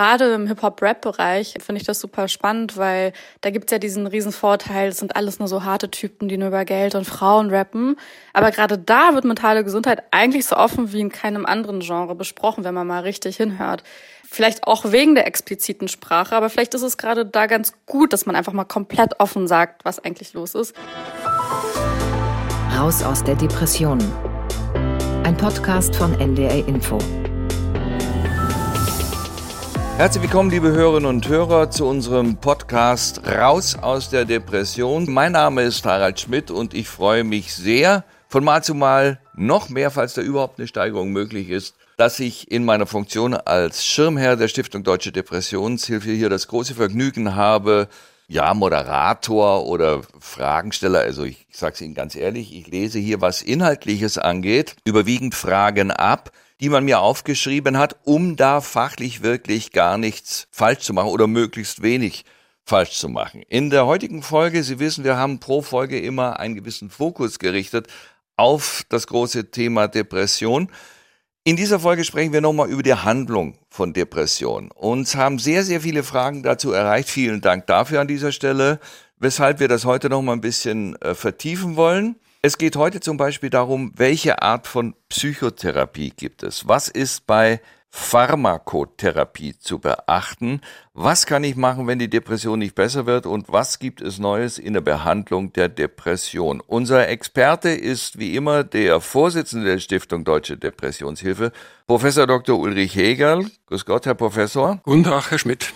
gerade im Hip-Hop-Rap-Bereich finde ich das super spannend, weil da gibt's ja diesen riesen Vorteil, es sind alles nur so harte Typen, die nur über Geld und Frauen rappen. Aber gerade da wird mentale Gesundheit eigentlich so offen wie in keinem anderen Genre besprochen, wenn man mal richtig hinhört. Vielleicht auch wegen der expliziten Sprache, aber vielleicht ist es gerade da ganz gut, dass man einfach mal komplett offen sagt, was eigentlich los ist. Raus aus der Depression. Ein Podcast von NDR Info. Herzlich willkommen, liebe Hörerinnen und Hörer, zu unserem Podcast Raus aus der Depression. Mein Name ist Harald Schmidt und ich freue mich sehr, von Mal zu Mal noch mehr, falls da überhaupt eine Steigerung möglich ist, dass ich in meiner Funktion als Schirmherr der Stiftung Deutsche Depressionshilfe hier das große Vergnügen habe, ja, Moderator oder Fragensteller, also ich, ich sage es Ihnen ganz ehrlich, ich lese hier, was Inhaltliches angeht, überwiegend Fragen ab die man mir aufgeschrieben hat, um da fachlich wirklich gar nichts falsch zu machen oder möglichst wenig falsch zu machen. In der heutigen Folge, Sie wissen, wir haben pro Folge immer einen gewissen Fokus gerichtet auf das große Thema Depression. In dieser Folge sprechen wir nochmal über die Handlung von Depression. Uns haben sehr, sehr viele Fragen dazu erreicht. Vielen Dank dafür an dieser Stelle, weshalb wir das heute nochmal ein bisschen äh, vertiefen wollen. Es geht heute zum Beispiel darum, welche Art von Psychotherapie gibt es? Was ist bei Pharmakotherapie zu beachten? Was kann ich machen, wenn die Depression nicht besser wird? Und was gibt es Neues in der Behandlung der Depression? Unser Experte ist wie immer der Vorsitzende der Stiftung Deutsche Depressionshilfe, Professor Dr. Ulrich Hegel. Grüß Gott, Herr Professor. Guten Tag, Herr Schmidt.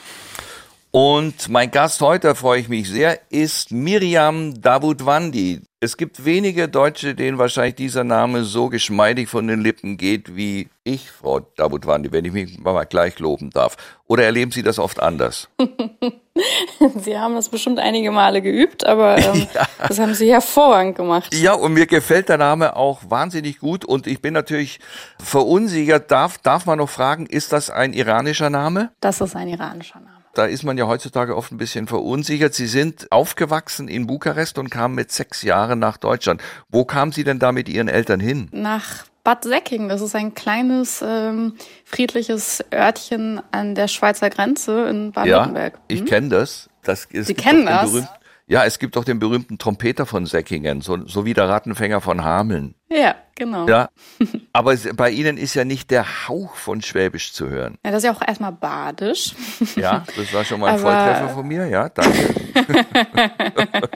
Und mein Gast heute, freue ich mich sehr, ist Miriam Davutwandi. Es gibt wenige Deutsche, denen wahrscheinlich dieser Name so geschmeidig von den Lippen geht wie ich, Frau Davutwandi, wenn ich mich mal gleich loben darf. Oder erleben Sie das oft anders? Sie haben das bestimmt einige Male geübt, aber ähm, ja. das haben Sie hervorragend gemacht. Ja, und mir gefällt der Name auch wahnsinnig gut und ich bin natürlich verunsichert. Darf, darf man noch fragen, ist das ein iranischer Name? Das ist ein iranischer Name. Da ist man ja heutzutage oft ein bisschen verunsichert. Sie sind aufgewachsen in Bukarest und kamen mit sechs Jahren nach Deutschland. Wo kamen Sie denn da mit Ihren Eltern hin? Nach Bad Säcking. Das ist ein kleines, ähm, friedliches Örtchen an der Schweizer Grenze in Baden-Württemberg. Ja, ich hm? kenne das. das Sie kennen das? Ja, es gibt doch den berühmten Trompeter von Säckingen, so, so wie der Rattenfänger von Hameln. Ja, genau. Ja, aber bei Ihnen ist ja nicht der Hauch von Schwäbisch zu hören. Ja, das ist ja auch erstmal badisch. Ja, das war schon mal ein aber Volltreffer von mir, ja, danke.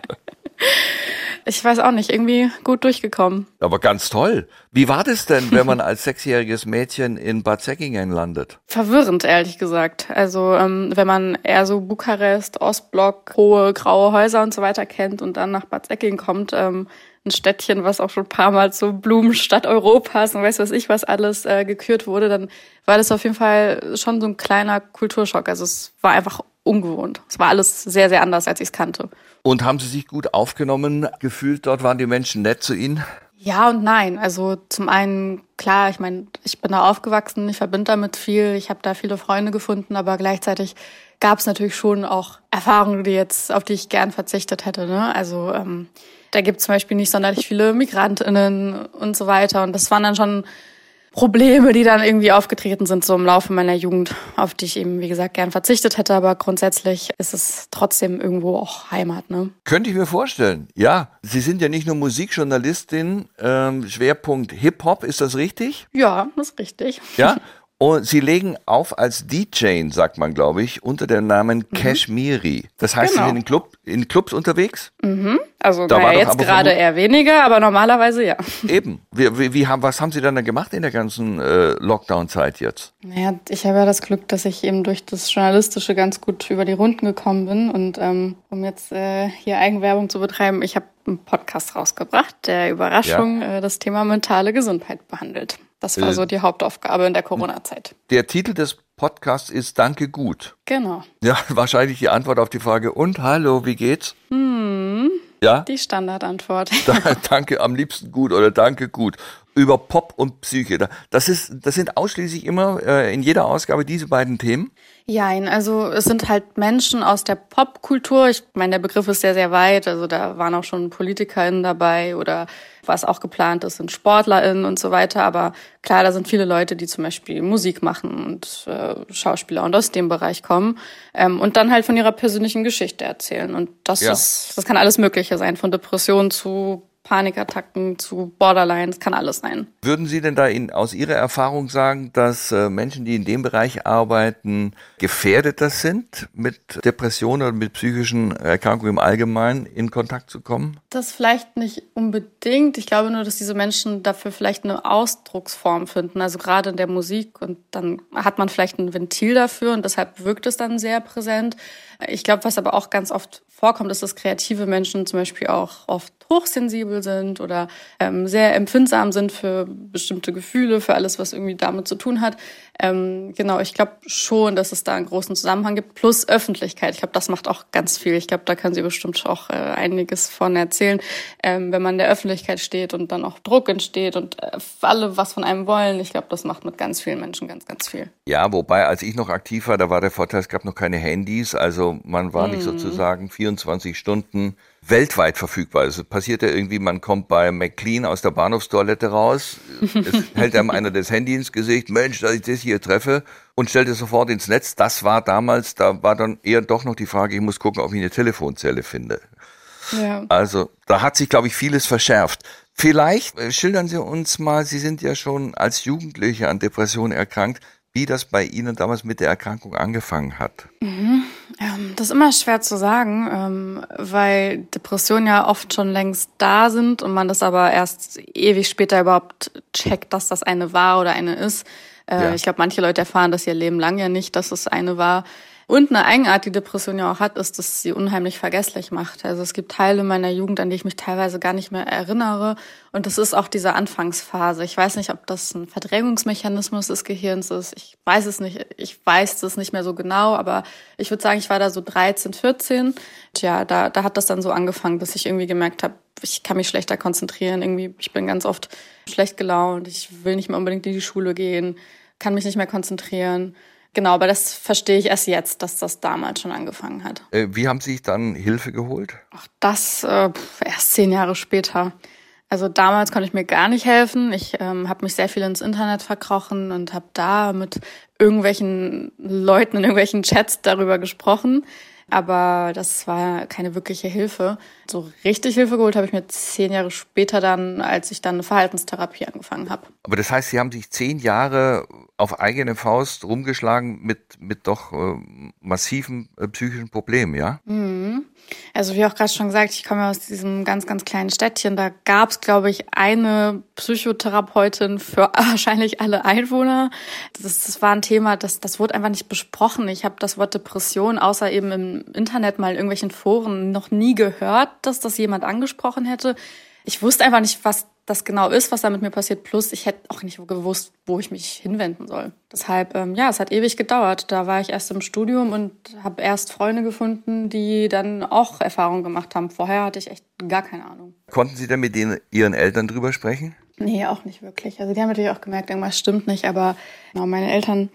Ich weiß auch nicht, irgendwie gut durchgekommen. Aber ganz toll. Wie war das denn, wenn man als sechsjähriges Mädchen in Bad Säckingen landet? Verwirrend, ehrlich gesagt. Also ähm, wenn man eher so Bukarest, Ostblock, hohe graue Häuser und so weiter kennt und dann nach Bad Säckingen kommt, ähm, ein Städtchen, was auch schon ein paar Mal zur Blumenstadt Europas und weiß was ich was alles äh, gekürt wurde, dann war das auf jeden Fall schon so ein kleiner Kulturschock. Also es war einfach ungewohnt. Es war alles sehr, sehr anders, als ich es kannte. Und haben Sie sich gut aufgenommen gefühlt? Dort waren die Menschen nett zu Ihnen? Ja und nein. Also zum einen, klar, ich meine, ich bin da aufgewachsen, ich verbinde damit viel, ich habe da viele Freunde gefunden, aber gleichzeitig gab es natürlich schon auch Erfahrungen, die jetzt, auf die ich gern verzichtet hätte. Ne? Also ähm, da gibt es zum Beispiel nicht sonderlich viele MigrantInnen und so weiter. Und das waren dann schon Probleme, die dann irgendwie aufgetreten sind, so im Laufe meiner Jugend, auf die ich eben, wie gesagt, gern verzichtet hätte. Aber grundsätzlich ist es trotzdem irgendwo auch Heimat, ne? Könnte ich mir vorstellen. Ja, Sie sind ja nicht nur Musikjournalistin, ähm, Schwerpunkt Hip-Hop, ist das richtig? Ja, das ist richtig. Ja, Und sie legen auf als DJ, sagt man, glaube ich, unter dem Namen mhm. Kashmiri. Das heißt, genau. sie sind in, Club, in Clubs unterwegs? Mhm. Also da naja, jetzt gerade eher weniger, aber normalerweise ja. Eben. Wie, wie, wie haben, was haben Sie dann gemacht in der ganzen äh, Lockdown-Zeit jetzt? Naja, ich habe ja das Glück, dass ich eben durch das Journalistische ganz gut über die Runden gekommen bin. Und ähm, um jetzt äh, hier Eigenwerbung zu betreiben, ich habe einen Podcast rausgebracht, der Überraschung ja. äh, das Thema mentale Gesundheit behandelt. Das war äh, so die Hauptaufgabe in der Corona-Zeit. Der Titel des Podcasts ist Danke gut. Genau. Ja, wahrscheinlich die Antwort auf die Frage, und hallo, wie geht's? Hm, ja? Die Standardantwort. danke am liebsten gut oder danke gut. Über Pop und Psyche. Das ist, das sind ausschließlich immer äh, in jeder Ausgabe diese beiden Themen. Ja, also es sind halt Menschen aus der Popkultur. Ich meine, der Begriff ist sehr, sehr weit. Also da waren auch schon PolitikerInnen dabei oder was auch geplant ist, sind SportlerInnen und so weiter. Aber klar, da sind viele Leute, die zum Beispiel Musik machen und äh, Schauspieler und aus dem Bereich kommen ähm, und dann halt von ihrer persönlichen Geschichte erzählen. Und das ja. ist, das kann alles Mögliche sein, von Depressionen zu Panikattacken zu Borderlines, kann alles sein. Würden Sie denn da in, aus Ihrer Erfahrung sagen, dass äh, Menschen, die in dem Bereich arbeiten, gefährdeter sind, mit Depressionen oder mit psychischen Erkrankungen im Allgemeinen in Kontakt zu kommen? Das vielleicht nicht unbedingt. Ich glaube nur, dass diese Menschen dafür vielleicht eine Ausdrucksform finden, also gerade in der Musik. Und dann hat man vielleicht ein Ventil dafür und deshalb wirkt es dann sehr präsent. Ich glaube, was aber auch ganz oft vorkommt, ist, dass kreative Menschen zum Beispiel auch oft hochsensibel sind oder ähm, sehr empfindsam sind für bestimmte Gefühle, für alles, was irgendwie damit zu tun hat. Ähm, genau, ich glaube schon, dass es da einen großen Zusammenhang gibt. Plus Öffentlichkeit. Ich glaube, das macht auch ganz viel. Ich glaube, da können Sie bestimmt auch äh, einiges von erzählen. Ähm, wenn man in der Öffentlichkeit steht und dann auch Druck entsteht und äh, alle was von einem wollen, ich glaube, das macht mit ganz vielen Menschen ganz, ganz viel. Ja, wobei, als ich noch aktiv war, da war der Vorteil, es gab noch keine Handys. Also man war nicht mhm. sozusagen 24 Stunden weltweit verfügbar ist. Es passiert ja irgendwie, man kommt bei McLean aus der Bahnhofstoilette raus, es hält einem einer das Handy ins Gesicht, Mensch, dass ich das hier treffe und stellt es sofort ins Netz. Das war damals, da war dann eher doch noch die Frage, ich muss gucken, ob ich eine Telefonzelle finde. Ja. Also da hat sich, glaube ich, vieles verschärft. Vielleicht äh, schildern Sie uns mal, Sie sind ja schon als Jugendliche an Depressionen erkrankt, wie das bei Ihnen damals mit der Erkrankung angefangen hat. Mhm. Ähm, das ist immer schwer zu sagen, ähm, weil Depressionen ja oft schon längst da sind und man das aber erst ewig später überhaupt checkt, dass das eine war oder eine ist. Äh, ja. Ich glaube, manche Leute erfahren das ihr Leben lang ja nicht, dass es eine war. Und eine Eigenart, die Depression ja auch hat, ist, dass sie unheimlich vergesslich macht. Also es gibt Teile meiner Jugend, an die ich mich teilweise gar nicht mehr erinnere. Und das ist auch diese Anfangsphase. Ich weiß nicht, ob das ein Verdrängungsmechanismus des Gehirns ist. Ich weiß es nicht. Ich weiß es nicht mehr so genau, aber ich würde sagen, ich war da so 13, 14. Tja, da, da hat das dann so angefangen, dass ich irgendwie gemerkt habe, ich kann mich schlechter konzentrieren. Irgendwie, ich bin ganz oft schlecht gelaunt. Ich will nicht mehr unbedingt in die Schule gehen, kann mich nicht mehr konzentrieren. Genau, aber das verstehe ich erst jetzt, dass das damals schon angefangen hat. Äh, wie haben Sie sich dann Hilfe geholt? Ach, das äh, erst zehn Jahre später. Also damals konnte ich mir gar nicht helfen. Ich ähm, habe mich sehr viel ins Internet verkrochen und habe da mit irgendwelchen Leuten in irgendwelchen Chats darüber gesprochen. Aber das war keine wirkliche Hilfe. So richtig Hilfe geholt habe ich mir zehn Jahre später dann, als ich dann eine Verhaltenstherapie angefangen habe. Aber das heißt, Sie haben sich zehn Jahre auf eigene Faust rumgeschlagen mit, mit doch äh, massiven äh, psychischen Problemen, ja? Mhm. Also wie auch gerade schon gesagt, ich komme aus diesem ganz, ganz kleinen Städtchen. Da gab es, glaube ich, eine Psychotherapeutin für wahrscheinlich alle Einwohner. Das, das war ein Thema, das, das wurde einfach nicht besprochen. Ich habe das Wort Depression außer eben im Internet mal in irgendwelchen Foren noch nie gehört, dass das jemand angesprochen hätte. Ich wusste einfach nicht, was das genau ist, was da mit mir passiert. Plus, ich hätte auch nicht gewusst, wo ich mich hinwenden soll. Deshalb, ähm, ja, es hat ewig gedauert. Da war ich erst im Studium und habe erst Freunde gefunden, die dann auch Erfahrungen gemacht haben. Vorher hatte ich echt gar keine Ahnung. Konnten Sie denn mit denen, Ihren Eltern drüber sprechen? Nee, auch nicht wirklich. Also die haben natürlich auch gemerkt, irgendwas stimmt nicht. Aber genau, meine Eltern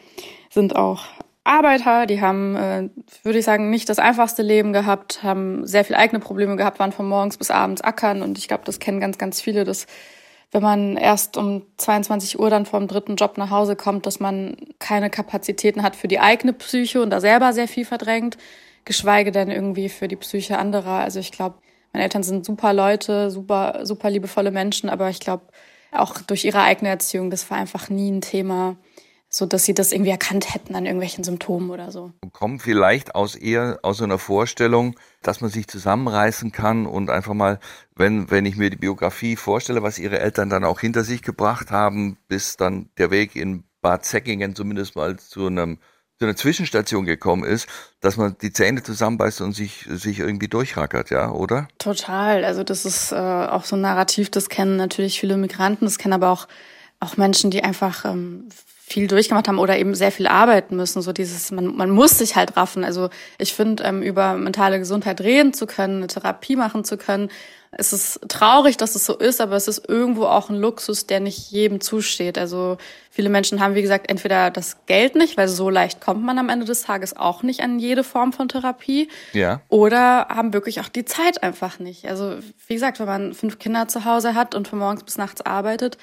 sind auch Arbeiter, die haben, äh, würde ich sagen, nicht das einfachste Leben gehabt, haben sehr viel eigene Probleme gehabt, waren von morgens bis abends ackern und ich glaube, das kennen ganz, ganz viele, dass wenn man erst um 22 Uhr dann vom dritten Job nach Hause kommt, dass man keine Kapazitäten hat für die eigene Psyche und da selber sehr viel verdrängt, geschweige denn irgendwie für die Psyche anderer. Also ich glaube, meine Eltern sind super Leute, super, super liebevolle Menschen, aber ich glaube, auch durch ihre eigene Erziehung, das war einfach nie ein Thema, so dass sie das irgendwie erkannt hätten an irgendwelchen Symptomen oder so. Kommen vielleicht aus eher aus so einer Vorstellung, dass man sich zusammenreißen kann und einfach mal, wenn wenn ich mir die Biografie vorstelle, was ihre Eltern dann auch hinter sich gebracht haben, bis dann der Weg in Bad Säckingen zumindest mal zu einem zu einer Zwischenstation gekommen ist, dass man die Zähne zusammenbeißt und sich sich irgendwie durchrackert, ja, oder? Total. Also das ist äh, auch so ein Narrativ, das kennen natürlich viele Migranten, das kennen aber auch auch Menschen, die einfach ähm, viel durchgemacht haben oder eben sehr viel arbeiten müssen. So dieses, man, man muss sich halt raffen. Also ich finde, ähm, über mentale Gesundheit reden zu können, eine Therapie machen zu können, es ist traurig, dass es so ist, aber es ist irgendwo auch ein Luxus, der nicht jedem zusteht. Also viele Menschen haben, wie gesagt, entweder das Geld nicht, weil so leicht kommt man am Ende des Tages auch nicht an jede Form von Therapie. Ja. Oder haben wirklich auch die Zeit einfach nicht. Also wie gesagt, wenn man fünf Kinder zu Hause hat und von morgens bis nachts arbeitet,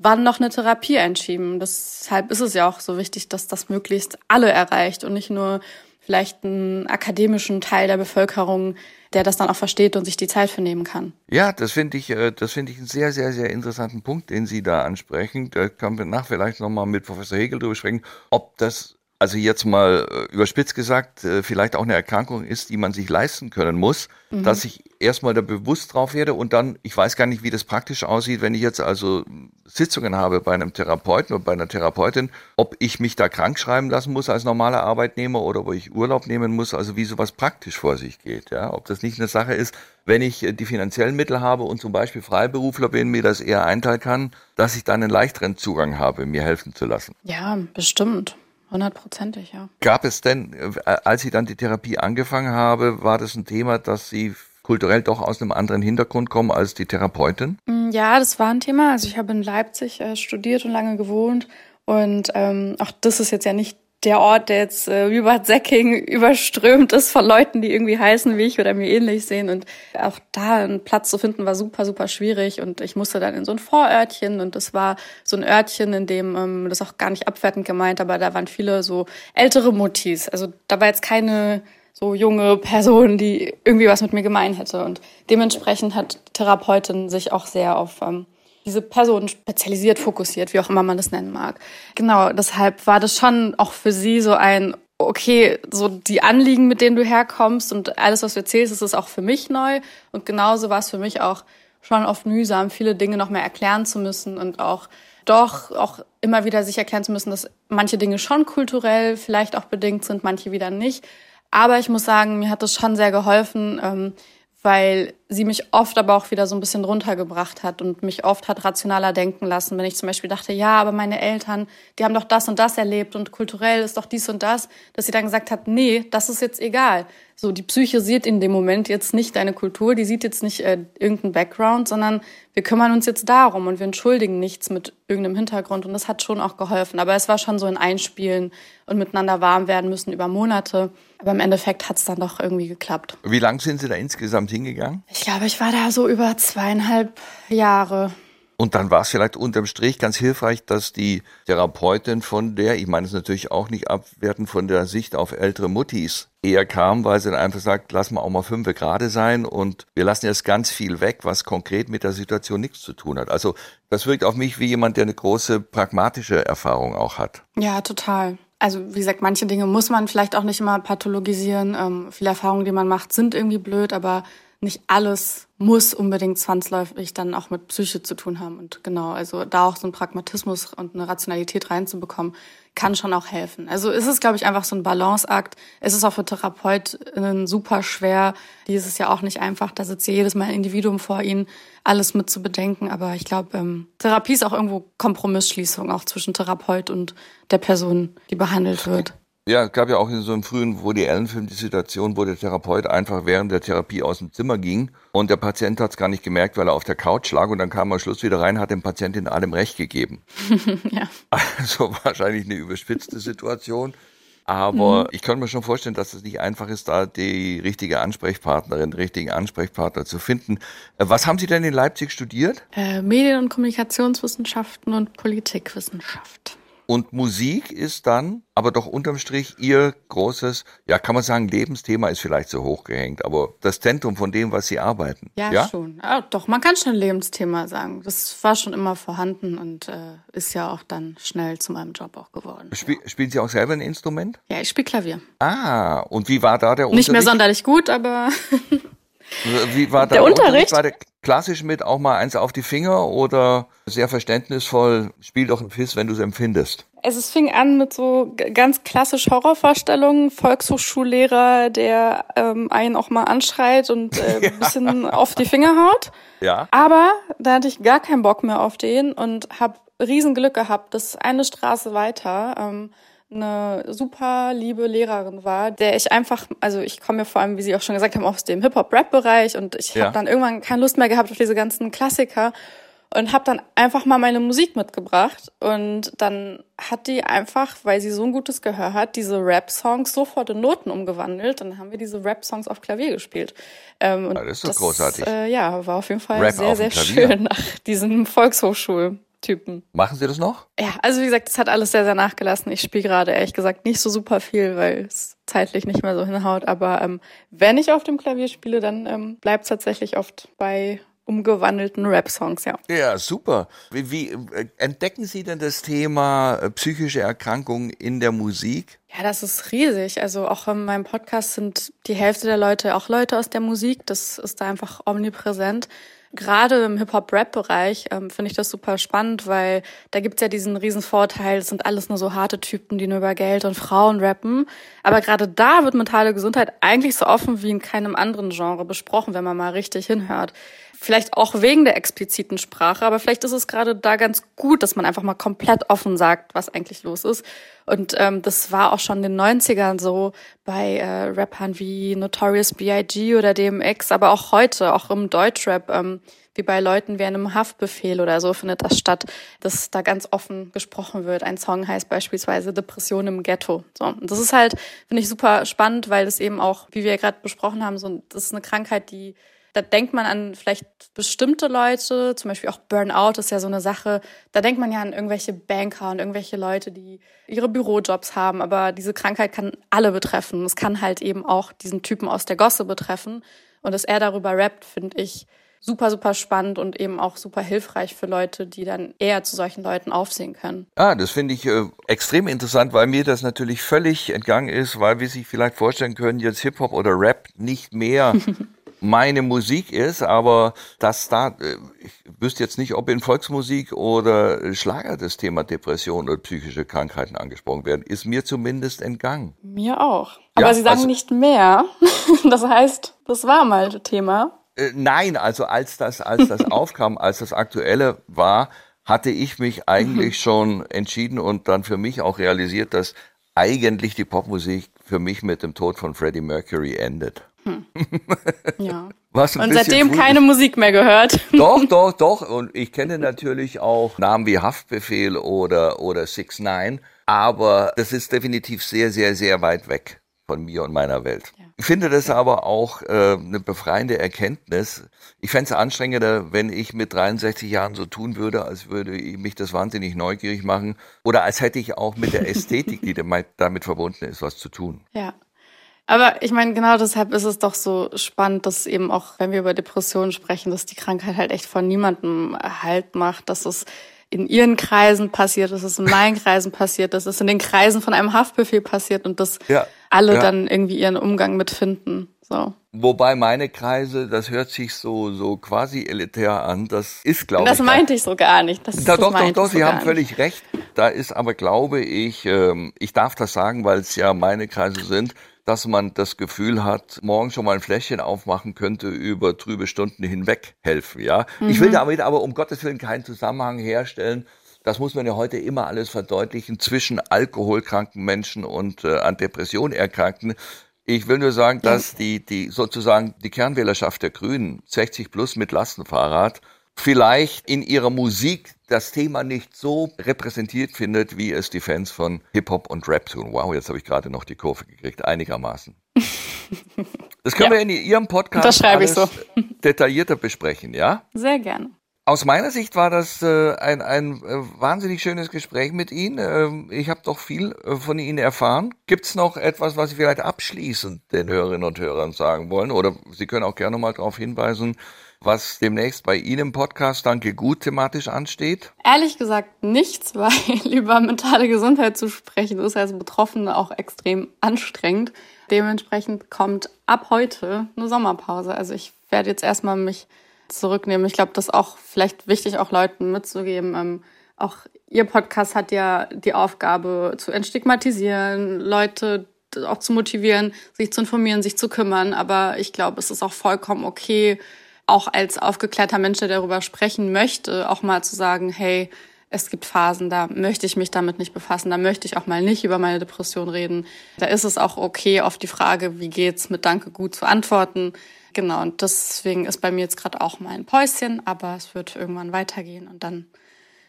wann noch eine Therapie einschieben? Deshalb ist es ja auch so wichtig, dass das möglichst alle erreicht und nicht nur vielleicht einen akademischen Teil der Bevölkerung, der das dann auch versteht und sich die Zeit für nehmen kann. Ja, das finde ich, äh, das finde ich einen sehr, sehr, sehr interessanten Punkt, den Sie da ansprechen. Da können wir nach vielleicht nochmal mit Professor Hegel drüber sprechen, ob das also jetzt mal äh, überspitzt gesagt, äh, vielleicht auch eine Erkrankung ist, die man sich leisten können muss, mhm. dass ich erstmal da bewusst drauf werde und dann, ich weiß gar nicht, wie das praktisch aussieht, wenn ich jetzt also Sitzungen habe bei einem Therapeuten oder bei einer Therapeutin, ob ich mich da krank schreiben lassen muss als normaler Arbeitnehmer oder wo ich Urlaub nehmen muss, also wie sowas praktisch vor sich geht, ja, ob das nicht eine Sache ist, wenn ich äh, die finanziellen Mittel habe und zum Beispiel Freiberufler bin, mir das eher einteilen kann, dass ich dann einen leichteren Zugang habe, mir helfen zu lassen. Ja, bestimmt. Hundertprozentig, ja. Gab es denn, äh, als Sie dann die Therapie angefangen habe, war das ein Thema, dass Sie kulturell doch aus einem anderen Hintergrund kommen als die Therapeutin? Mm, ja, das war ein Thema. Also ich habe in Leipzig äh, studiert und lange gewohnt. Und ähm, auch das ist jetzt ja nicht der Ort, der jetzt äh, wie Bad Säcking überströmt ist von Leuten, die irgendwie heißen wie ich oder mir ähnlich sehen. Und auch da einen Platz zu finden, war super, super schwierig. Und ich musste dann in so ein Vorörtchen und das war so ein Örtchen, in dem, ähm, das auch gar nicht abwertend gemeint, aber da waren viele so ältere Muttis. Also da war jetzt keine so junge Person, die irgendwie was mit mir gemein hätte. Und dementsprechend hat Therapeutin sich auch sehr auf ähm, diese Person spezialisiert fokussiert, wie auch immer man das nennen mag. Genau, deshalb war das schon auch für sie so ein, okay, so die Anliegen, mit denen du herkommst und alles, was du erzählst, ist es auch für mich neu. Und genauso war es für mich auch schon oft mühsam, viele Dinge noch mehr erklären zu müssen und auch doch auch immer wieder sich erklären zu müssen, dass manche Dinge schon kulturell vielleicht auch bedingt sind, manche wieder nicht. Aber ich muss sagen, mir hat das schon sehr geholfen, ähm, weil sie mich oft aber auch wieder so ein bisschen runtergebracht hat und mich oft hat rationaler denken lassen, wenn ich zum Beispiel dachte, ja, aber meine Eltern, die haben doch das und das erlebt und kulturell ist doch dies und das, dass sie dann gesagt hat, nee, das ist jetzt egal. So, die Psyche sieht in dem Moment jetzt nicht deine Kultur, die sieht jetzt nicht äh, irgendeinen Background, sondern wir kümmern uns jetzt darum und wir entschuldigen nichts mit irgendeinem Hintergrund und das hat schon auch geholfen. Aber es war schon so ein Einspielen und miteinander warm werden müssen über Monate. Aber im Endeffekt hat es dann doch irgendwie geklappt. Wie lang sind Sie da insgesamt hingegangen? Ich glaube, ich war da so über zweieinhalb Jahre. Und dann war es vielleicht unterm Strich ganz hilfreich, dass die Therapeutin von der, ich meine es natürlich auch nicht abwerten von der Sicht auf ältere Muttis, eher kam, weil sie dann einfach sagt, lass mal auch mal fünf gerade sein und wir lassen jetzt ganz viel weg, was konkret mit der Situation nichts zu tun hat. Also das wirkt auf mich wie jemand, der eine große pragmatische Erfahrung auch hat. Ja, total. Also wie gesagt, manche Dinge muss man vielleicht auch nicht immer pathologisieren. Ähm, viele Erfahrungen, die man macht, sind irgendwie blöd, aber nicht alles muss unbedingt zwangsläufig dann auch mit Psyche zu tun haben. Und genau, also da auch so ein Pragmatismus und eine Rationalität reinzubekommen, kann schon auch helfen. Also ist es, glaube ich, einfach so ein Balanceakt. Es ist auch für Therapeutinnen super schwer. Die ist es ja auch nicht einfach. Da sitzt ja jedes Mal ein Individuum vor ihnen, alles mit zu bedenken. Aber ich glaube, ähm, Therapie ist auch irgendwo Kompromissschließung, auch zwischen Therapeut und der Person, die behandelt wird. Ja, es gab ja auch in so einem frühen Woody Allen-Film die Situation, wo der Therapeut einfach während der Therapie aus dem Zimmer ging und der Patient hat es gar nicht gemerkt, weil er auf der Couch lag und dann kam er am Schluss wieder rein, hat dem Patienten allem Recht gegeben. ja. Also wahrscheinlich eine überspitzte Situation. Aber mhm. ich kann mir schon vorstellen, dass es nicht einfach ist, da die richtige Ansprechpartnerin, den richtigen Ansprechpartner zu finden. Äh, was haben Sie denn in Leipzig studiert? Äh, Medien- und Kommunikationswissenschaften und Politikwissenschaft. Und Musik ist dann aber doch unterm Strich ihr großes, ja, kann man sagen, Lebensthema ist vielleicht so hochgehängt, aber das Zentrum von dem, was sie arbeiten. Ja, ja? schon. Ja, doch, man kann schon Lebensthema sagen. Das war schon immer vorhanden und äh, ist ja auch dann schnell zu meinem Job auch geworden. Spiel, ja. Spielen Sie auch selber ein Instrument? Ja, ich spiele Klavier. Ah, und wie war da der Unterricht? Nicht mehr sonderlich gut, aber Wie war der Unterricht? War der klassisch mit auch mal eins auf die Finger oder sehr verständnisvoll, spiel doch ein Fiss, wenn du es empfindest? Also es fing an mit so ganz klassisch Horrorvorstellungen, Volkshochschullehrer, der ähm, einen auch mal anschreit und äh, ein bisschen auf die Finger haut. Ja. Aber da hatte ich gar keinen Bock mehr auf den und habe Riesenglück gehabt, dass eine Straße weiter ähm, eine super liebe Lehrerin war, der ich einfach, also ich komme ja vor allem, wie Sie auch schon gesagt haben, aus dem Hip-Hop-Rap-Bereich und ich ja. habe dann irgendwann keine Lust mehr gehabt auf diese ganzen Klassiker und habe dann einfach mal meine Musik mitgebracht und dann hat die einfach, weil sie so ein gutes Gehör hat, diese Rap-Songs sofort in Noten umgewandelt. Dann haben wir diese Rap-Songs auf Klavier gespielt. Ähm, ja, das ist doch großartig. Äh, ja, war auf jeden Fall Rap sehr, sehr schön nach diesem Volkshochschul. Typen. Machen Sie das noch? Ja, also wie gesagt, es hat alles sehr, sehr nachgelassen. Ich spiele gerade ehrlich gesagt nicht so super viel, weil es zeitlich nicht mehr so hinhaut. Aber ähm, wenn ich auf dem Klavier spiele, dann ähm, bleibt es tatsächlich oft bei umgewandelten Rap-Songs, ja. Ja, super. Wie, wie äh, entdecken Sie denn das Thema äh, psychische Erkrankungen in der Musik? Ja, das ist riesig. Also auch in meinem Podcast sind die Hälfte der Leute auch Leute aus der Musik. Das ist da einfach omnipräsent. Gerade im Hip-Hop-Rap-Bereich ähm, finde ich das super spannend, weil da gibt's ja diesen riesen Vorteil, es sind alles nur so harte Typen, die nur über Geld und Frauen rappen. Aber gerade da wird mentale Gesundheit eigentlich so offen wie in keinem anderen Genre besprochen, wenn man mal richtig hinhört. Vielleicht auch wegen der expliziten Sprache, aber vielleicht ist es gerade da ganz gut, dass man einfach mal komplett offen sagt, was eigentlich los ist. Und ähm, das war auch schon in den 90ern so bei äh, Rappern wie Notorious B.I.G. oder DMX, aber auch heute, auch im Deutschrap, ähm, wie bei Leuten wie einem Haftbefehl oder so findet das statt, dass da ganz offen gesprochen wird. Ein Song heißt beispielsweise Depression im Ghetto. So, und das ist halt, finde ich super spannend, weil das eben auch, wie wir gerade besprochen haben, so das ist eine Krankheit, die da denkt man an vielleicht bestimmte Leute, zum Beispiel auch Burnout ist ja so eine Sache. Da denkt man ja an irgendwelche Banker und irgendwelche Leute, die ihre Bürojobs haben. Aber diese Krankheit kann alle betreffen. Es kann halt eben auch diesen Typen aus der Gosse betreffen. Und dass er darüber rappt, finde ich super, super spannend und eben auch super hilfreich für Leute, die dann eher zu solchen Leuten aufsehen können. Ah, das finde ich äh, extrem interessant, weil mir das natürlich völlig entgangen ist, weil wir sich vielleicht vorstellen können, jetzt Hip-Hop oder Rap nicht mehr meine Musik ist, aber dass da, äh, ich wüsste jetzt nicht, ob in Volksmusik oder Schlager das Thema Depression oder psychische Krankheiten angesprochen werden, ist mir zumindest entgangen. Mir auch. Aber ja, Sie sagen also, nicht mehr. Das heißt, das war mal das Thema. Äh, nein, also als das, als das aufkam, als das Aktuelle war, hatte ich mich eigentlich mhm. schon entschieden und dann für mich auch realisiert, dass eigentlich die Popmusik für mich mit dem Tod von Freddie Mercury endet. Hm. Ja. Was und seitdem keine Musik mehr gehört. Doch, doch, doch. Und ich kenne natürlich auch Namen wie Haftbefehl oder, oder Six Nine. Aber das ist definitiv sehr, sehr, sehr weit weg von mir und meiner Welt. Ja. Ich finde das aber auch äh, eine befreiende Erkenntnis. Ich fände es anstrengender, wenn ich mit 63 Jahren so tun würde, als würde ich mich das wahnsinnig neugierig machen oder als hätte ich auch mit der Ästhetik, die damit verbunden ist, was zu tun. Ja. Aber ich meine, genau deshalb ist es doch so spannend, dass eben auch, wenn wir über Depressionen sprechen, dass die Krankheit halt echt von niemandem Halt macht, dass es in ihren Kreisen passiert, dass es in meinen Kreisen passiert, dass es in den Kreisen von einem Haftbefehl passiert und dass ja, alle ja. dann irgendwie ihren Umgang mitfinden. So. Wobei meine Kreise, das hört sich so so quasi elitär an. Das ist, glaube ich. Das meinte ich so gar nicht. Das, da, das doch, doch, doch. So Sie haben völlig recht. Da ist aber, glaube ich, ähm, ich darf das sagen, weil es ja meine Kreise sind dass man das Gefühl hat, morgen schon mal ein Fläschchen aufmachen könnte, über trübe Stunden hinweg helfen. Ja, mhm. ich will mhm. damit aber um Gottes Willen keinen Zusammenhang herstellen. Das muss man ja heute immer alles verdeutlichen zwischen alkoholkranken Menschen und äh, an Depressionen erkrankten. Ich will nur sagen, dass die, die sozusagen die Kernwählerschaft der Grünen, 60 plus mit Lastenfahrrad, vielleicht in ihrer Musik das Thema nicht so repräsentiert findet, wie es die Fans von Hip-Hop und Rap tun. Wow, jetzt habe ich gerade noch die Kurve gekriegt, einigermaßen. Das können ja, wir in Ihrem Podcast alles so. detaillierter besprechen, ja? Sehr gerne. Aus meiner Sicht war das äh, ein, ein äh, wahnsinnig schönes Gespräch mit Ihnen. Ähm, ich habe doch viel äh, von Ihnen erfahren. Gibt es noch etwas, was Sie vielleicht abschließend den Hörerinnen und Hörern sagen wollen? Oder Sie können auch gerne mal darauf hinweisen, was demnächst bei Ihnen im Podcast Danke gut thematisch ansteht? Ehrlich gesagt nichts, weil über mentale Gesundheit zu sprechen ist als Betroffene auch extrem anstrengend. Dementsprechend kommt ab heute eine Sommerpause. Also ich werde jetzt erstmal mich zurücknehmen. Ich glaube, das ist auch vielleicht wichtig, auch Leuten mitzugeben. Ähm, auch Ihr Podcast hat ja die Aufgabe zu entstigmatisieren, Leute auch zu motivieren, sich zu informieren, sich zu kümmern. Aber ich glaube, es ist auch vollkommen okay, auch als aufgeklärter Mensch, der darüber sprechen möchte, auch mal zu sagen, hey, Es gibt Phasen, da möchte ich mich damit nicht befassen, da möchte ich auch mal nicht über meine Depression reden. Da ist es auch okay, auf die Frage, wie geht's mit Danke gut zu antworten. Genau, und deswegen ist bei mir jetzt gerade auch mal ein Päuschen, aber es wird irgendwann weitergehen und dann,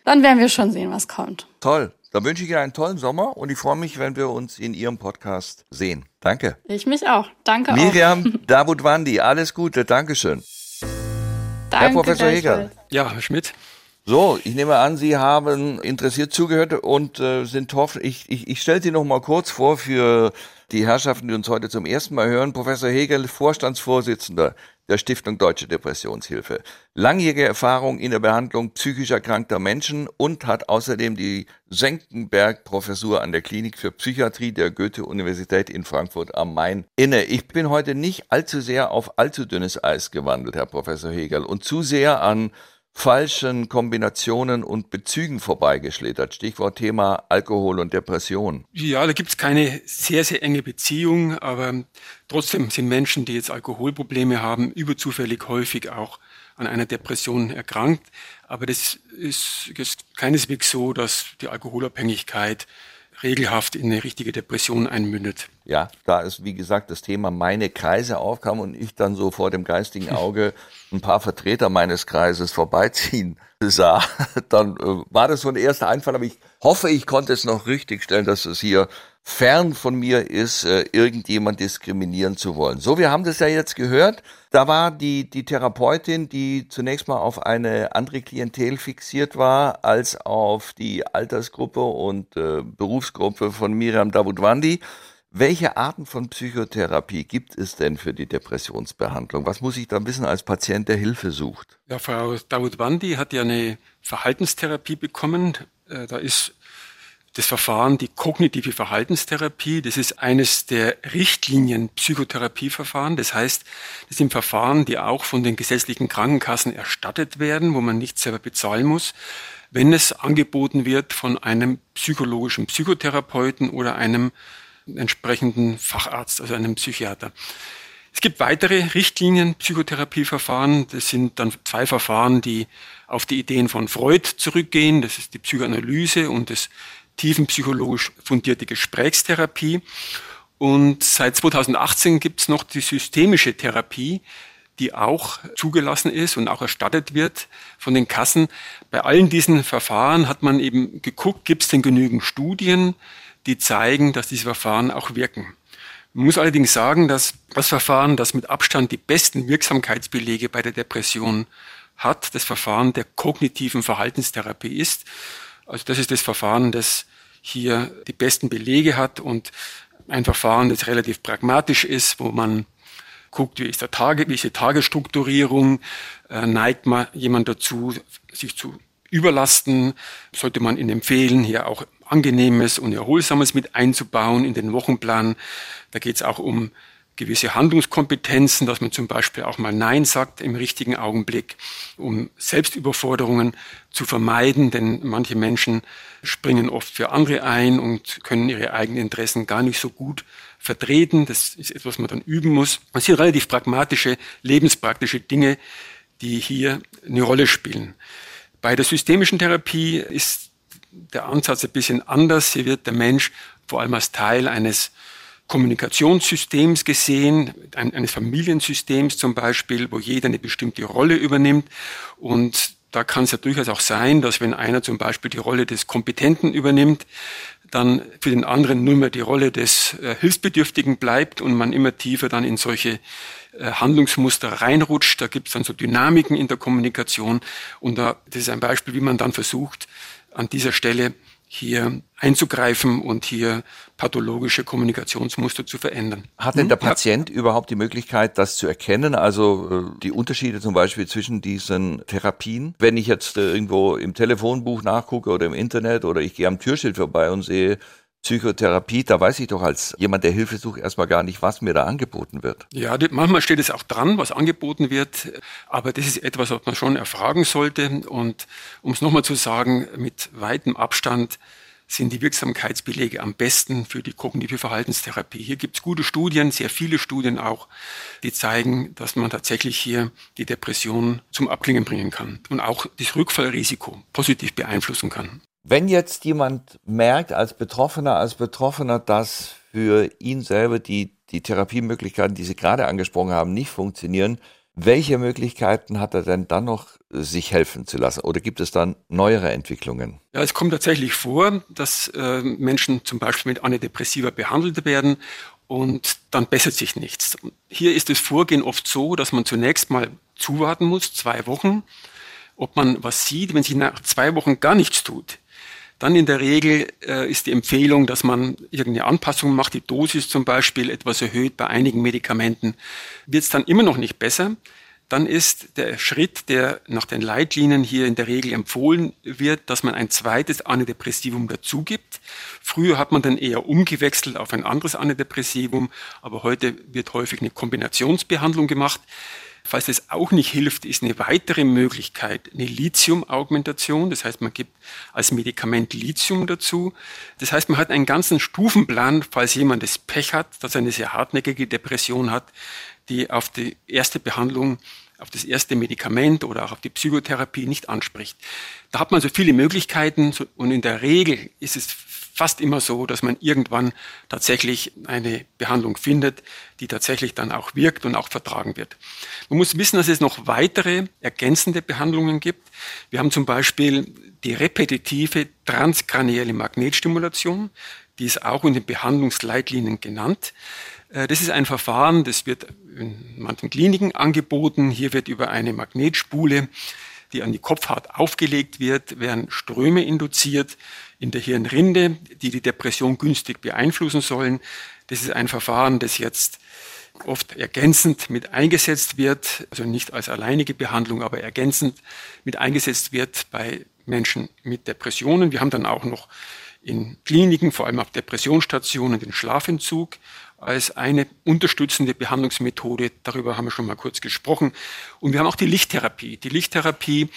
dann werden wir schon sehen, was kommt. Toll. Dann wünsche ich Ihnen einen tollen Sommer und ich freue mich, wenn wir uns in Ihrem Podcast sehen. Danke. Ich mich auch. Danke Miriam auch. Davutwandi, alles Gute. Dankeschön. Danke, Herr Professor Heger. Ja, Herr Schmidt. So, ich nehme an, Sie haben interessiert zugehört und äh, sind hoffen. Ich, ich, ich stelle Sie noch mal kurz vor für die Herrschaften, die uns heute zum ersten Mal hören. Professor Hegel, Vorstandsvorsitzender der Stiftung Deutsche Depressionshilfe. Langjährige Erfahrung in der Behandlung psychisch erkrankter Menschen und hat außerdem die Senckenberg-Professur an der Klinik für Psychiatrie der Goethe-Universität in Frankfurt am Main inne. Ich bin heute nicht allzu sehr auf allzu dünnes Eis gewandelt, Herr Professor Hegel, und zu sehr an falschen Kombinationen und Bezügen vorbeigeschlittert. Stichwort Thema Alkohol und Depression. Ja, da gibt es keine sehr, sehr enge Beziehung, aber trotzdem sind Menschen, die jetzt Alkoholprobleme haben, überzufällig häufig auch an einer Depression erkrankt. Aber das ist, ist keineswegs so, dass die Alkoholabhängigkeit regelhaft in eine richtige Depression einmündet. Ja, da ist, wie gesagt, das Thema meine Kreise aufkam und ich dann so vor dem geistigen Auge ein paar Vertreter meines Kreises vorbeiziehen sah, dann äh, war das so ein erster Einfall, aber ich hoffe, ich konnte es noch richtig stellen, dass es hier fern von mir ist, äh, irgendjemand diskriminieren zu wollen. So, wir haben das ja jetzt gehört. Da war die, die Therapeutin, die zunächst mal auf eine andere Klientel fixiert war, als auf die Altersgruppe und äh, Berufsgruppe von Miriam Davutwandi. Welche Arten von Psychotherapie gibt es denn für die Depressionsbehandlung? Was muss ich da wissen als Patient, der Hilfe sucht? Ja, Frau Davutwandi hat ja eine Verhaltenstherapie bekommen. Äh, da ist das Verfahren die kognitive Verhaltenstherapie. Das ist eines der Richtlinien Psychotherapieverfahren. Das heißt, das sind Verfahren, die auch von den gesetzlichen Krankenkassen erstattet werden, wo man nicht selber bezahlen muss, wenn es angeboten wird von einem psychologischen Psychotherapeuten oder einem entsprechenden Facharzt, also einem Psychiater. Es gibt weitere Richtlinien Psychotherapieverfahren. Das sind dann zwei Verfahren, die auf die Ideen von Freud zurückgehen. Das ist die Psychoanalyse und das tiefenpsychologisch fundierte Gesprächstherapie. Und seit 2018 gibt es noch die systemische Therapie, die auch zugelassen ist und auch erstattet wird von den Kassen. Bei allen diesen Verfahren hat man eben geguckt, gibt es denn genügend Studien, die zeigen, dass diese Verfahren auch wirken. Man muss allerdings sagen, dass das Verfahren, das mit Abstand die besten Wirksamkeitsbelege bei der Depression hat, das Verfahren der kognitiven Verhaltenstherapie ist. Also das ist das Verfahren, das hier die besten Belege hat und ein Verfahren, das relativ pragmatisch ist, wo man guckt, wie ist der Tage, wie ist die Tagesstrukturierung, äh, neigt man jemand dazu, sich zu überlasten, sollte man ihn empfehlen, hier auch Angenehmes und Erholsames mit einzubauen in den Wochenplan. Da geht es auch um gewisse Handlungskompetenzen, dass man zum Beispiel auch mal Nein sagt im richtigen Augenblick, um Selbstüberforderungen zu vermeiden, denn manche Menschen springen oft für andere ein und können ihre eigenen Interessen gar nicht so gut vertreten. Das ist etwas, was man dann üben muss. Das sind relativ pragmatische, lebenspraktische Dinge, die hier eine Rolle spielen. Bei der systemischen Therapie ist der Ansatz ein bisschen anders. Hier wird der Mensch vor allem als Teil eines Kommunikationssystems gesehen, eines Familiensystems zum Beispiel, wo jeder eine bestimmte Rolle übernimmt. Und da kann es ja durchaus auch sein, dass wenn einer zum Beispiel die Rolle des Kompetenten übernimmt, dann für den anderen nur mehr die Rolle des äh, Hilfsbedürftigen bleibt und man immer tiefer dann in solche äh, Handlungsmuster reinrutscht. Da gibt es dann so Dynamiken in der Kommunikation und da, das ist ein Beispiel, wie man dann versucht, an dieser Stelle hier einzugreifen und hier pathologische Kommunikationsmuster zu verändern. Hat denn der hm? Patient ja. überhaupt die Möglichkeit, das zu erkennen? Also äh, die Unterschiede zum Beispiel zwischen diesen Therapien? Wenn ich jetzt äh, irgendwo im Telefonbuch nachgucke oder im Internet oder ich gehe am Türschild vorbei und sehe Psychotherapie, da weiß ich doch als jemand, der Hilfe sucht, erstmal gar nicht, was mir da angeboten wird. Ja, manchmal steht es auch dran, was angeboten wird, aber das ist etwas, was man schon erfragen sollte. Und um es nochmal zu sagen, mit weitem Abstand sind die Wirksamkeitsbelege am besten für die kognitive Verhaltenstherapie. Hier gibt es gute Studien, sehr viele Studien auch, die zeigen, dass man tatsächlich hier die Depression zum Abklingen bringen kann und auch das Rückfallrisiko positiv beeinflussen kann. Wenn jetzt jemand merkt als Betroffener, als Betroffener, dass für ihn selber die, die Therapiemöglichkeiten, die Sie gerade angesprochen haben, nicht funktionieren, welche Möglichkeiten hat er denn dann noch, sich helfen zu lassen? Oder gibt es dann neuere Entwicklungen? Ja, es kommt tatsächlich vor, dass äh, Menschen zum Beispiel mit Antidepressiva behandelt werden und dann bessert sich nichts. Hier ist das Vorgehen oft so, dass man zunächst mal zuwarten muss, zwei Wochen, ob man was sieht. Wenn sich nach zwei Wochen gar nichts tut, dann in der Regel äh, ist die Empfehlung, dass man irgendeine Anpassung macht, die Dosis zum Beispiel etwas erhöht bei einigen Medikamenten. Wird es dann immer noch nicht besser, dann ist der Schritt, der nach den Leitlinien hier in der Regel empfohlen wird, dass man ein zweites Antidepressivum dazu gibt. Früher hat man dann eher umgewechselt auf ein anderes Antidepressivum, aber heute wird häufig eine Kombinationsbehandlung gemacht. Falls es auch nicht hilft, ist eine weitere Möglichkeit eine Lithium-Augmentation. Das heißt, man gibt als Medikament Lithium dazu. Das heißt, man hat einen ganzen Stufenplan, falls jemand das Pech hat, dass er eine sehr hartnäckige Depression hat, die auf die erste Behandlung, auf das erste Medikament oder auch auf die Psychotherapie nicht anspricht. Da hat man so viele Möglichkeiten und in der Regel ist es fast immer so, dass man irgendwann tatsächlich eine Behandlung findet, die tatsächlich dann auch wirkt und auch vertragen wird. Man muss wissen, dass es noch weitere ergänzende Behandlungen gibt. Wir haben zum Beispiel die repetitive transkranielle Magnetstimulation, die ist auch in den Behandlungsleitlinien genannt. Äh, das ist ein Verfahren, das wird in manchen Kliniken angeboten. Hier wird über eine Magnetspule, die an die Kopfhaut aufgelegt wird, werden Ströme induziert in der Hirnrinde, die die Depression günstig beeinflussen sollen. Das ist ein Verfahren, das jetzt oft ergänzend mit eingesetzt wird, also nicht als alleinige Behandlung, aber ergänzend mit eingesetzt wird bei Menschen mit Depressionen. Wir haben dann auch noch in Kliniken, vor allem auf Depressionsstationen, den Schlafentzug als eine unterstützende Behandlungsmethode. Darüber haben wir schon mal kurz gesprochen. Und wir haben auch die Lichttherapie. Die Lichttherapie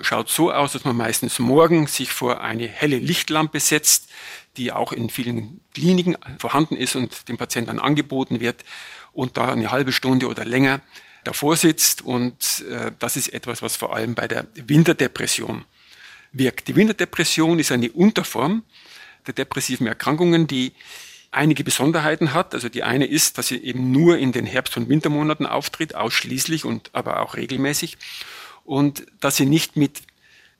schaut so aus, dass man meistens morgen sich vor eine helle Lichtlampe setzt, die auch in vielen Kliniken vorhanden ist und dem Patienten angeboten wird und da eine halbe Stunde oder länger davor sitzt. Und äh, das ist etwas, was vor allem bei der Winterdepression wirkt. Die Winterdepression ist eine Unterform der depressiven Erkrankungen, die einige Besonderheiten hat. Also die eine ist, dass sie eben nur in den Herbst- und Wintermonaten auftritt, ausschließlich und aber auch regelmäßig und dass sie nicht mit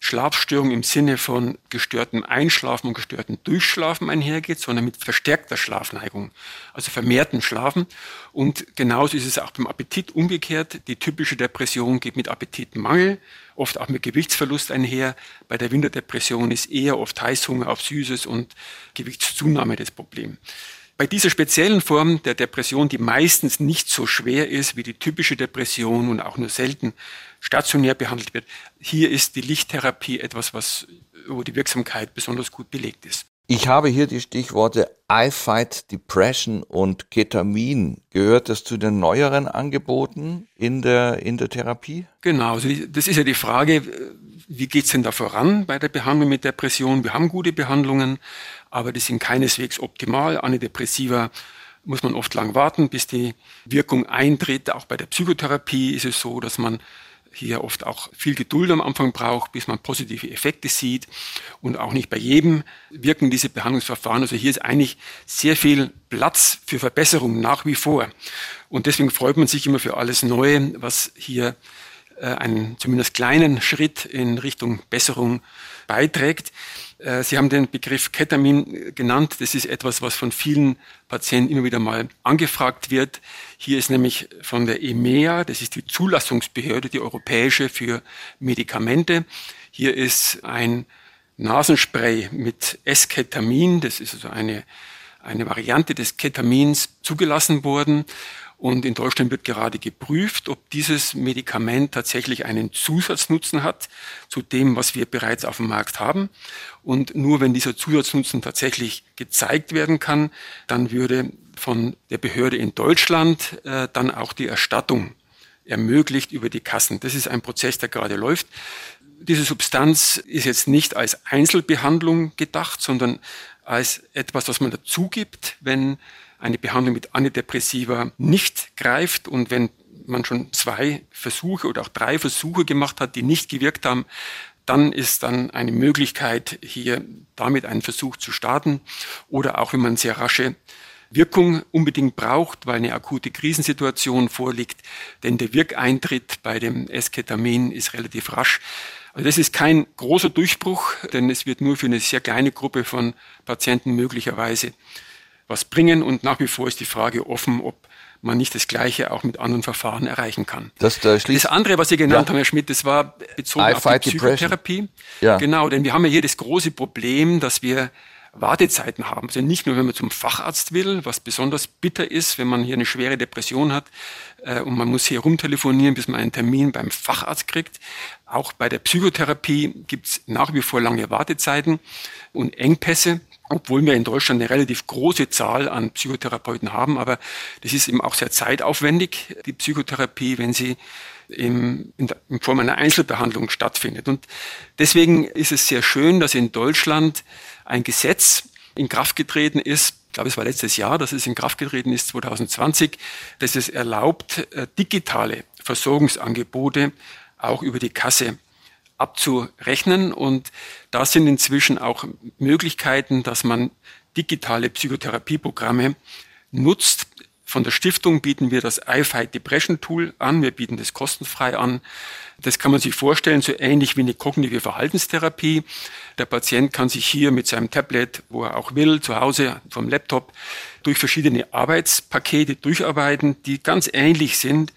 Schlafstörung im Sinne von gestörtem Einschlafen und gestörtem Durchschlafen einhergeht, sondern mit verstärkter Schlafneigung, also vermehrten Schlafen. Und genauso ist es auch beim Appetit umgekehrt. Die typische Depression geht mit Appetitmangel, oft auch mit Gewichtsverlust einher. Bei der Winterdepression ist eher oft Heißhunger auf Süßes und Gewichtszunahme das Problem. Bei dieser speziellen Form der Depression, die meistens nicht so schwer ist wie die typische Depression und auch nur selten stationär behandelt wird, hier ist die Lichttherapie etwas, was, wo die Wirksamkeit besonders gut belegt ist. Ich habe hier die Stichworte I Fight Depression und Ketamin. Gehört das zu den neueren Angeboten in der, in der Therapie? Genau, also das ist ja die Frage, wie geht's denn da voran bei der Behandlung mit Depression? Wir haben gute Behandlungen, aber die sind keineswegs optimal. Antidepressiva muss man oft lang warten, bis die Wirkung eintritt. Auch bei der Psychotherapie ist es so, dass man hier oft auch viel Geduld am Anfang braucht, bis man positive Effekte sieht. Und auch nicht bei jedem wirken diese Behandlungsverfahren. Also hier ist eigentlich sehr viel Platz für Verbesserung nach wie vor. Und deswegen freut man sich immer für alles Neue, was hier äh, einen zumindest kleinen Schritt in Richtung Besserung beiträgt. Äh, Sie haben den Begriff Ketamin genannt. Das ist etwas, was von vielen Patienten immer wieder mal angefragt wird. Hier ist nämlich von der EMEA, das ist die Zulassungsbehörde, die europäische für Medikamente. Hier ist ein Nasenspray mit Esketamin, das ist also eine, eine Variante des Ketamins, zugelassen worden. Und in Deutschland wird gerade geprüft, ob dieses Medikament tatsächlich einen Zusatznutzen hat zu dem, was wir bereits auf dem Markt haben. Und nur wenn dieser Zusatznutzen tatsächlich gezeigt werden kann, dann würde von der Behörde in Deutschland äh, dann auch die Erstattung ermöglicht über die Kassen. Das ist ein Prozess, der gerade läuft. diese Substanz ist jetzt nicht als Einzelbehandlung gedacht, sondern als etwas, was man dazu gibt, wenn eine Behandlung mit Antidepressiva nicht greift und wenn man schon zwei Versuche oder auch drei Versuche gemacht hat, die nicht gewirkt haben, dann ist dann eine Möglichkeit, hier damit einen Versuch zu starten. Oder auch wenn man sehr rasche Wirkung unbedingt braucht, weil eine akute Krisensituation vorliegt. Denn der Wirkeintritt bei dem Esketamin ist relativ rasch. Also das ist kein großer Durchbruch, denn es wird nur für eine sehr kleine Gruppe von Patienten möglicherweise was bringen. Und nach wie vor ist die Frage offen, ob man nicht das Gleiche auch mit anderen Verfahren erreichen kann. Das, äh, das andere, was Sie genannt ja. haben, Herr Schmidt, das war bezogen I auf die Psychotherapie. Ja. Genau, denn wir haben ja hier das große Problem, dass wir Wartezeiten haben. Also nicht nur, wenn man zum Facharzt will, was besonders bitter ist, wenn man hier eine schwere Depression hat äh, und man muss hier rumtelefonieren, bis man einen Termin beim Facharzt kriegt. Auch bei der Psychotherapie gibt es nach wie vor lange Wartezeiten und Engpässe obwohl wir in Deutschland eine relativ große Zahl an Psychotherapeuten haben. Aber das ist eben auch sehr zeitaufwendig, die Psychotherapie, wenn sie im, in, der, in Form einer Einzelbehandlung stattfindet. Und deswegen ist es sehr schön, dass in Deutschland ein Gesetz in Kraft getreten ist, ich glaube, es war letztes Jahr, dass es in Kraft getreten ist, 2020, dass es erlaubt, äh, digitale Versorgungsangebote auch über die Kasse abzurechnen. Und da sind inzwischen auch Möglichkeiten, dass man digitale Psychotherapieprogramme nutzt. Von der Stiftung bieten wir das iFight Depression Tool an. Wir bieten das kostenfrei an. Das kann man sich vorstellen, so ähnlich wie eine kognitive Verhaltenstherapie. Der Patient kann sich hier mit seinem Tablet, wo er auch will, zu Hause vom Laptop, durch verschiedene Arbeitspakete durcharbeiten, die ganz ähnlich sind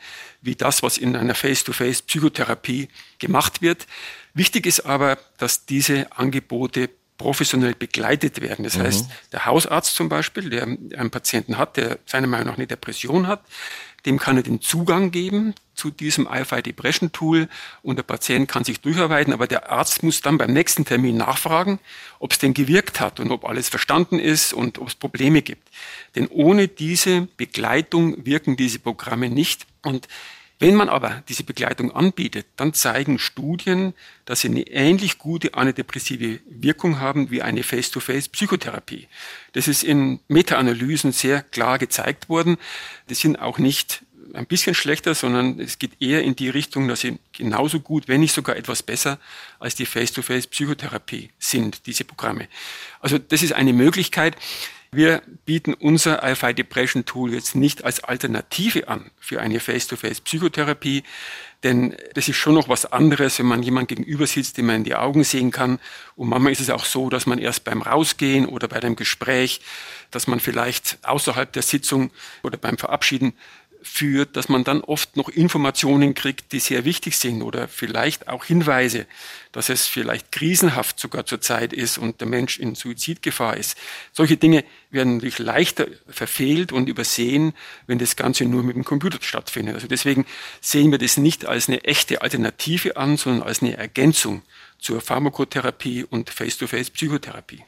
wie das, was in einer Face-to-Face-Psychotherapie gemacht wird. Wichtig ist aber, dass diese Angebote professionell begleitet werden. Das mhm. heißt, der Hausarzt zum Beispiel, der einen Patienten hat, der seiner Meinung nach eine Depression hat, dem kann er den Zugang geben zu diesem IFI Depression Tool und der Patient kann sich durcharbeiten, aber der Arzt muss dann beim nächsten Termin nachfragen, ob es denn gewirkt hat und ob alles verstanden ist und ob es Probleme gibt. Denn ohne diese Begleitung wirken diese Programme nicht und wenn man aber diese Begleitung anbietet, dann zeigen Studien, dass sie eine ähnlich gute antidepressive Wirkung haben wie eine Face-to-Face-Psychotherapie. Das ist in Meta-Analysen sehr klar gezeigt worden. Die sind auch nicht ein bisschen schlechter, sondern es geht eher in die Richtung, dass sie genauso gut, wenn nicht sogar etwas besser als die Face-to-Face-Psychotherapie sind, diese Programme. Also das ist eine Möglichkeit. Wir bieten unser IFI Depression Tool jetzt nicht als Alternative an für eine Face-to-Face-Psychotherapie, denn das ist schon noch was anderes, wenn man jemand gegenüber sitzt, den man in die Augen sehen kann. Und manchmal ist es auch so, dass man erst beim Rausgehen oder bei einem Gespräch, dass man vielleicht außerhalb der Sitzung oder beim Verabschieden führt, dass man dann oft noch Informationen kriegt, die sehr wichtig sind oder vielleicht auch Hinweise, dass es vielleicht krisenhaft sogar zur Zeit ist und der Mensch in Suizidgefahr ist. Solche Dinge werden natürlich leichter verfehlt und übersehen, wenn das Ganze nur mit dem Computer stattfindet. Also deswegen sehen wir das nicht als eine echte Alternative an, sondern als eine Ergänzung zur Pharmakotherapie und Face-to-Face-Psychotherapie.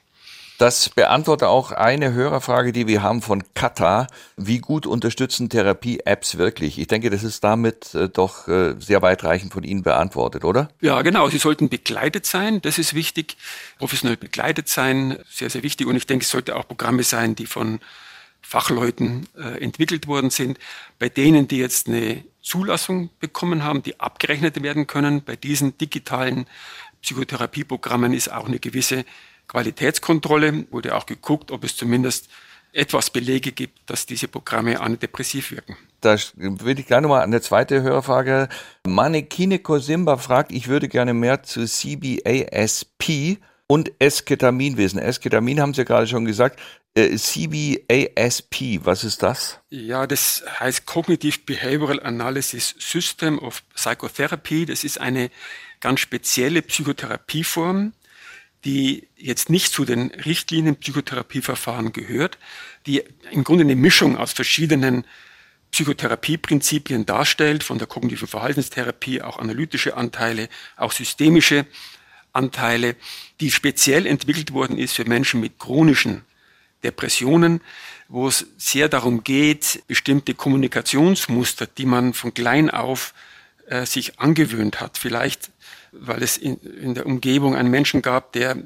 Das beantwortet auch eine Hörerfrage, die wir haben von Kata. Wie gut unterstützen Therapie-Apps wirklich? Ich denke, das ist damit äh, doch äh, sehr weitreichend von Ihnen beantwortet, oder? Ja, genau. Sie sollten begleitet sein. Das ist wichtig. Professionell begleitet sein. Sehr, sehr wichtig. Und ich denke, es sollte auch Programme sein, die von Fachleuten äh, entwickelt worden sind. Bei denen, die jetzt eine Zulassung bekommen haben, die abgerechnet werden können, bei diesen digitalen Psychotherapieprogrammen ist auch eine gewisse Qualitätskontrolle wurde auch geguckt, ob es zumindest etwas Belege gibt, dass diese Programme antidepressiv wirken. Da würde ich gleich nochmal eine zweite Hörerfrage. Manekine Kosimba fragt, ich würde gerne mehr zu CBASP und Esketamin wissen. Esketamin haben Sie ja gerade schon gesagt. Äh, CBASP, was ist das? Ja, das heißt Cognitive Behavioral Analysis System of Psychotherapy. Das ist eine ganz spezielle Psychotherapieform, die jetzt nicht zu den Richtlinien Psychotherapieverfahren gehört, die im Grunde eine Mischung aus verschiedenen Psychotherapieprinzipien darstellt, von der kognitiven Verhaltenstherapie, auch analytische Anteile, auch systemische Anteile, die speziell entwickelt worden ist für Menschen mit chronischen Depressionen, wo es sehr darum geht, bestimmte Kommunikationsmuster, die man von klein auf äh, sich angewöhnt hat, vielleicht weil es in, in der Umgebung einen Menschen gab, der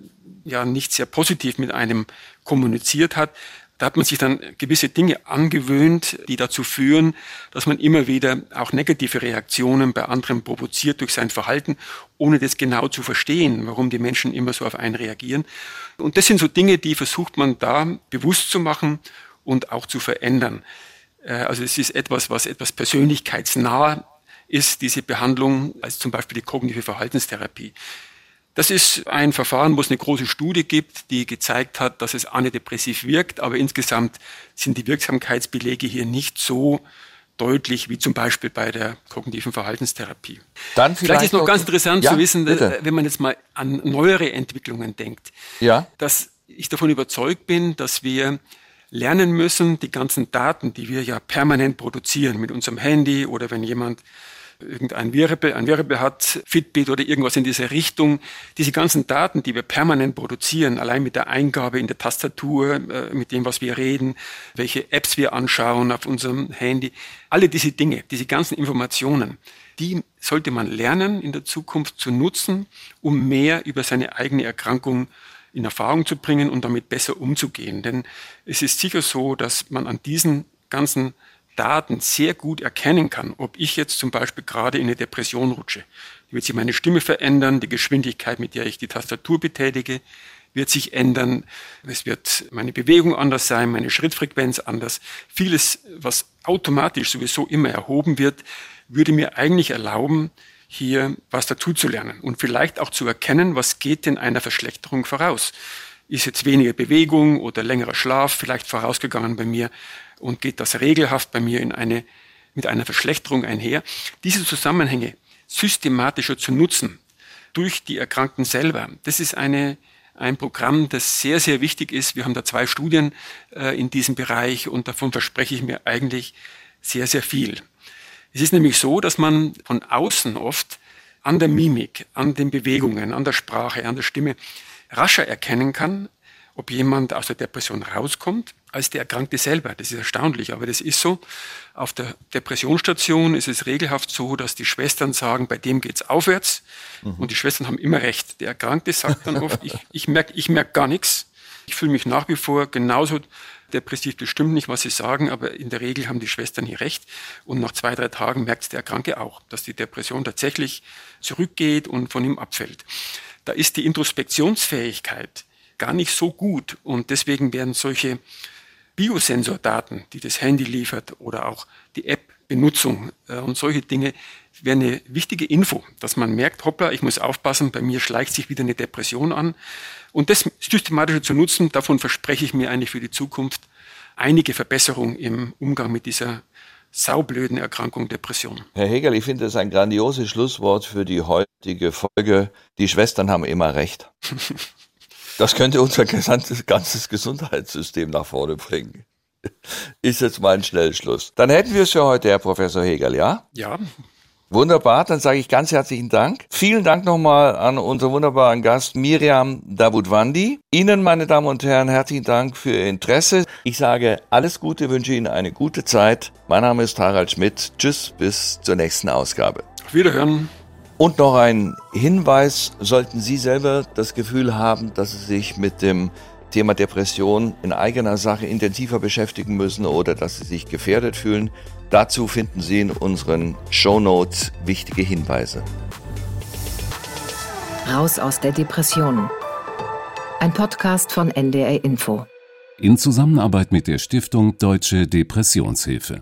ja nicht sehr positiv mit einem kommuniziert hat. Da hat man sich dann gewisse Dinge angewöhnt, die dazu führen, dass man immer wieder auch negative Reaktionen bei anderen provoziert durch sein Verhalten, ohne das genau zu verstehen, warum die Menschen immer so auf einen reagieren. Und das sind so Dinge, die versucht man da bewusst zu machen und auch zu verändern. Äh, also es ist etwas, was etwas persönlichkeitsnah ist, diese Behandlung, als zum Beispiel die kognitive Verhaltenstherapie. Das ist ein Verfahren, wo es eine große Studie gibt, die gezeigt hat, dass es antidepressiv wirkt, aber insgesamt sind die Wirksamkeitsbelege hier nicht so deutlich wie zum Beispiel bei der kognitiven Verhaltenstherapie. Dann vielleicht, vielleicht ist noch ganz interessant ja, zu wissen, bitte. wenn man jetzt mal an neuere Entwicklungen denkt, ja. dass ich davon überzeugt bin, dass wir lernen müssen, die ganzen Daten, die wir ja permanent produzieren mit unserem Handy oder wenn jemand irgendein Wearable, ein Wearable hat, Fitbit oder irgendwas in dieser Richtung. Diese ganzen Daten, die wir permanent produzieren, allein mit der Eingabe in der Tastatur, äh, mit dem, was wir reden, welche Apps wir anschauen auf unserem Handy, alle diese Dinge, diese ganzen Informationen, die sollte man lernen in der Zukunft zu nutzen, um mehr über seine eigene Erkrankung in Erfahrung zu bringen und damit besser umzugehen. Denn es ist sicher so, dass man an diesen ganzen Daten sehr gut erkennen kann, ob ich jetzt zum Beispiel gerade in eine Depression rutsche. Wird sich meine Stimme verändern, die Geschwindigkeit, mit der ich die Tastatur betätige, wird sich ändern. Es wird meine Bewegung anders sein, meine Schrittfrequenz anders. Vieles, was automatisch sowieso immer erhoben wird, würde mir eigentlich erlauben, hier was dazu zu lernen und vielleicht auch zu erkennen, was geht denn einer Verschlechterung voraus. Ist jetzt weniger Bewegung oder längerer Schlaf vielleicht vorausgegangen bei mir? Und geht das regelhaft bei mir in eine, mit einer Verschlechterung einher. Diese Zusammenhänge systematischer zu nutzen durch die Erkrankten selber, das ist eine, ein Programm, das sehr, sehr wichtig ist. Wir haben da zwei Studien äh, in diesem Bereich und davon verspreche ich mir eigentlich sehr, sehr viel. Es ist nämlich so, dass man von außen oft an der Mimik, an den Bewegungen, an der Sprache, an der Stimme rascher erkennen kann, ob jemand aus der Depression rauskommt als der Erkrankte selber. Das ist erstaunlich, aber das ist so. Auf der Depressionsstation ist es regelhaft so, dass die Schwestern sagen, bei dem geht's aufwärts. Mhm. Und die Schwestern haben immer recht. Der Erkrankte sagt dann oft, ich, ich merke ich merk gar nichts. Ich fühle mich nach wie vor genauso depressiv. Das stimmt nicht, was sie sagen, aber in der Regel haben die Schwestern hier recht. Und nach zwei, drei Tagen merkt der Erkrankte auch, dass die Depression tatsächlich zurückgeht und von ihm abfällt. Da ist die Introspektionsfähigkeit gar nicht so gut. Und deswegen werden solche Biosensordaten, die das Handy liefert oder auch die App-Benutzung äh, und solche Dinge, wäre eine wichtige Info, dass man merkt, hoppla, ich muss aufpassen, bei mir schleicht sich wieder eine Depression an. Und das systematischer zu nutzen, davon verspreche ich mir eigentlich für die Zukunft einige Verbesserungen im Umgang mit dieser saublöden Erkrankung Depression. Herr Hegel, ich finde das ein grandioses Schlusswort für die heutige Folge. Die Schwestern haben immer recht. Das könnte unser gesamtes ganzes Gesundheitssystem nach vorne bringen. Ist jetzt mal ein Schnellschluss. Dann hätten wir es für heute, Herr Professor Hegel, ja? Ja. Wunderbar, dann sage ich ganz herzlichen Dank. Vielen Dank nochmal an unseren wunderbaren Gast Miriam Davutwandi. Ihnen, meine Damen und Herren, herzlichen Dank für Ihr Interesse. Ich sage alles Gute, wünsche Ihnen eine gute Zeit. Mein Name ist Harald Schmidt. Tschüss, bis zur nächsten Ausgabe. Auf Wiederhören. Und noch ein Hinweis, sollten Sie selber das Gefühl haben, dass Sie sich mit dem Thema Depression in eigener Sache intensiver beschäftigen müssen oder dass Sie sich gefährdet fühlen, dazu finden Sie in unseren Show Notes wichtige Hinweise. Raus aus der Depression. Ein Podcast von NDR Info. In Zusammenarbeit mit der Stiftung Deutsche Depressionshilfe.